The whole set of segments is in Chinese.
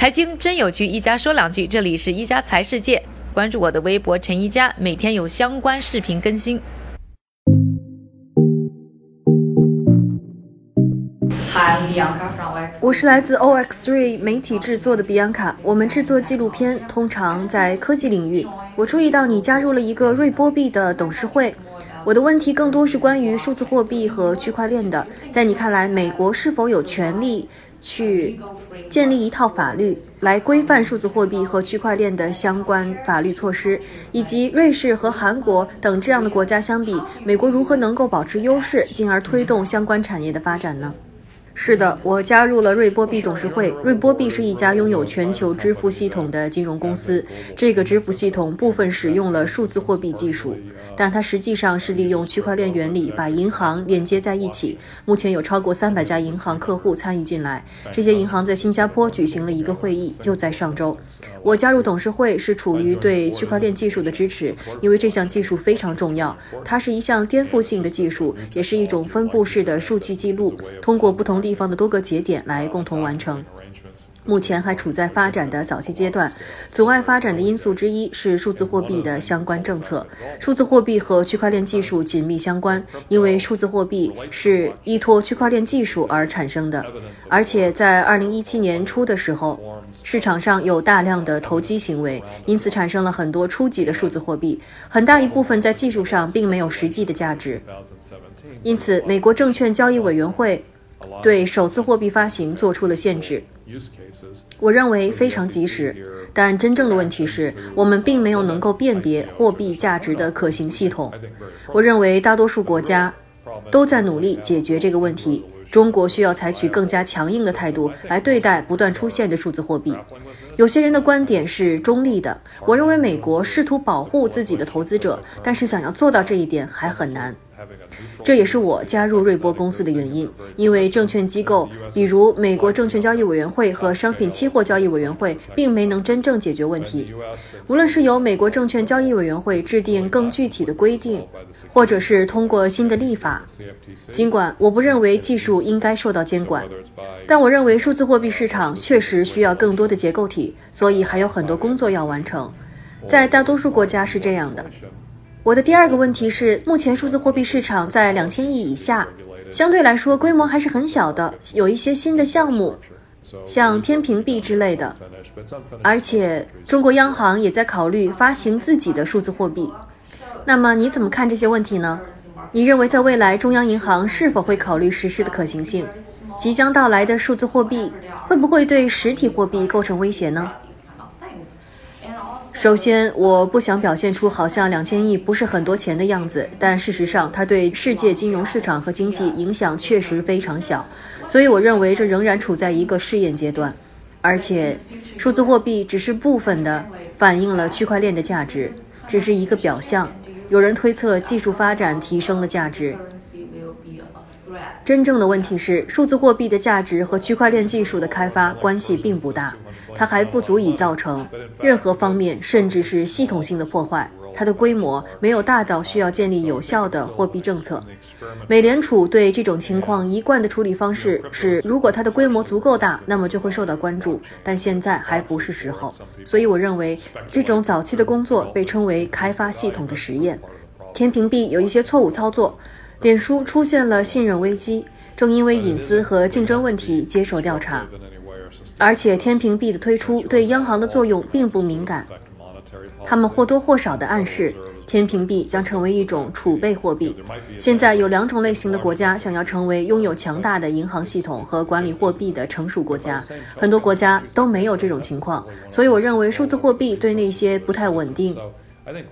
财经真有趣，一家说两句。这里是一家财世界，关注我的微博陈一家，每天有相关视频更新。我是来自 OX3 媒体制作的比安卡，我们制作纪录片，通常在科技领域。我注意到你加入了一个瑞波币的董事会。我的问题更多是关于数字货币和区块链的。在你看来，美国是否有权利去建立一套法律来规范数字货币和区块链的相关法律措施？以及瑞士和韩国等这样的国家相比，美国如何能够保持优势，进而推动相关产业的发展呢？是的，我加入了瑞波币董事会。瑞波币是一家拥有全球支付系统的金融公司。这个支付系统部分使用了数字货币技术，但它实际上是利用区块链原理把银行连接在一起。目前有超过三百家银行客户参与进来。这些银行在新加坡举行了一个会议，就在上周。我加入董事会是处于对区块链技术的支持，因为这项技术非常重要。它是一项颠覆性的技术，也是一种分布式的数据记录，通过不同地。地方的多个节点来共同完成。目前还处在发展的早期阶段，阻碍发展的因素之一是数字货币的相关政策。数字货币和区块链技术紧密相关，因为数字货币是依托区块链技术而产生的。而且在二零一七年初的时候，市场上有大量的投机行为，因此产生了很多初级的数字货币，很大一部分在技术上并没有实际的价值。因此，美国证券交易委员会。对首次货币发行做出了限制，我认为非常及时。但真正的问题是我们并没有能够辨别货币价值的可行系统。我认为大多数国家都在努力解决这个问题。中国需要采取更加强硬的态度来对待不断出现的数字货币。有些人的观点是中立的。我认为美国试图保护自己的投资者，但是想要做到这一点还很难。这也是我加入瑞波公司的原因，因为证券机构，比如美国证券交易委员会和商品期货交易委员会，并没能真正解决问题。无论是由美国证券交易委员会制定更具体的规定，或者是通过新的立法，尽管我不认为技术应该受到监管，但我认为数字货币市场确实需要更多的结构体，所以还有很多工作要完成。在大多数国家是这样的。我的第二个问题是，目前数字货币市场在两千亿以下，相对来说规模还是很小的。有一些新的项目，像天平币之类的，而且中国央行也在考虑发行自己的数字货币。那么你怎么看这些问题呢？你认为在未来中央银行是否会考虑实施的可行性？即将到来的数字货币会不会对实体货币构成威胁呢？首先，我不想表现出好像两千亿不是很多钱的样子，但事实上，它对世界金融市场和经济影响确实非常小，所以我认为这仍然处在一个试验阶段。而且，数字货币只是部分的反映了区块链的价值，只是一个表象。有人推测技术发展提升了价值。真正的问题是，数字货币的价值和区块链技术的开发关系并不大，它还不足以造成任何方面，甚至是系统性的破坏。它的规模没有大到需要建立有效的货币政策。美联储对这种情况一贯的处理方式是，如果它的规模足够大，那么就会受到关注。但现在还不是时候，所以我认为这种早期的工作被称为开发系统的实验。天平币有一些错误操作。脸书出现了信任危机，正因为隐私和竞争问题接受调查。而且天平币的推出对央行的作用并不敏感，他们或多或少的暗示天平币将成为一种储备货币。现在有两种类型的国家想要成为拥有强大的银行系统和管理货币的成熟国家，很多国家都没有这种情况。所以我认为数字货币对那些不太稳定。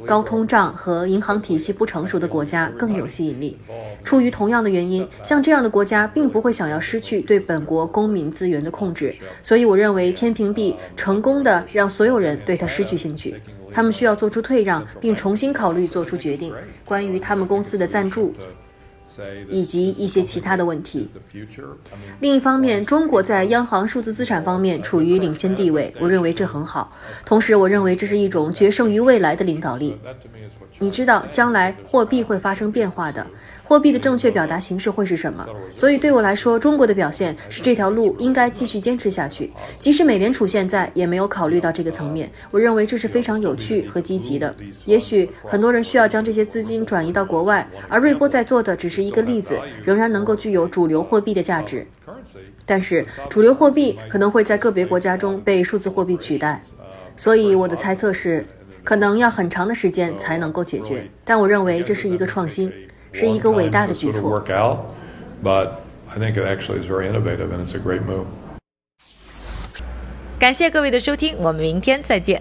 高通胀和银行体系不成熟的国家更有吸引力。出于同样的原因，像这样的国家并不会想要失去对本国公民资源的控制。所以，我认为天平币成功的让所有人对它失去兴趣。他们需要做出退让，并重新考虑做出决定。关于他们公司的赞助。以及一些其他的问题。另一方面，中国在央行数字资产方面处于领先地位，我认为这很好。同时，我认为这是一种决胜于未来的领导力。你知道，将来货币会发生变化的，货币的正确表达形式会是什么。所以对我来说，中国的表现是这条路应该继续坚持下去。即使美联储现在也没有考虑到这个层面，我认为这是非常有趣和积极的。也许很多人需要将这些资金转移到国外，而瑞波在做的只是一个例子，仍然能够具有主流货币的价值。但是主流货币可能会在个别国家中被数字货币取代，所以我的猜测是，可能要很长的时间才能够解决。但我认为这是一个创新，是一个伟大的举措。感谢各位的收听，我们明天再见。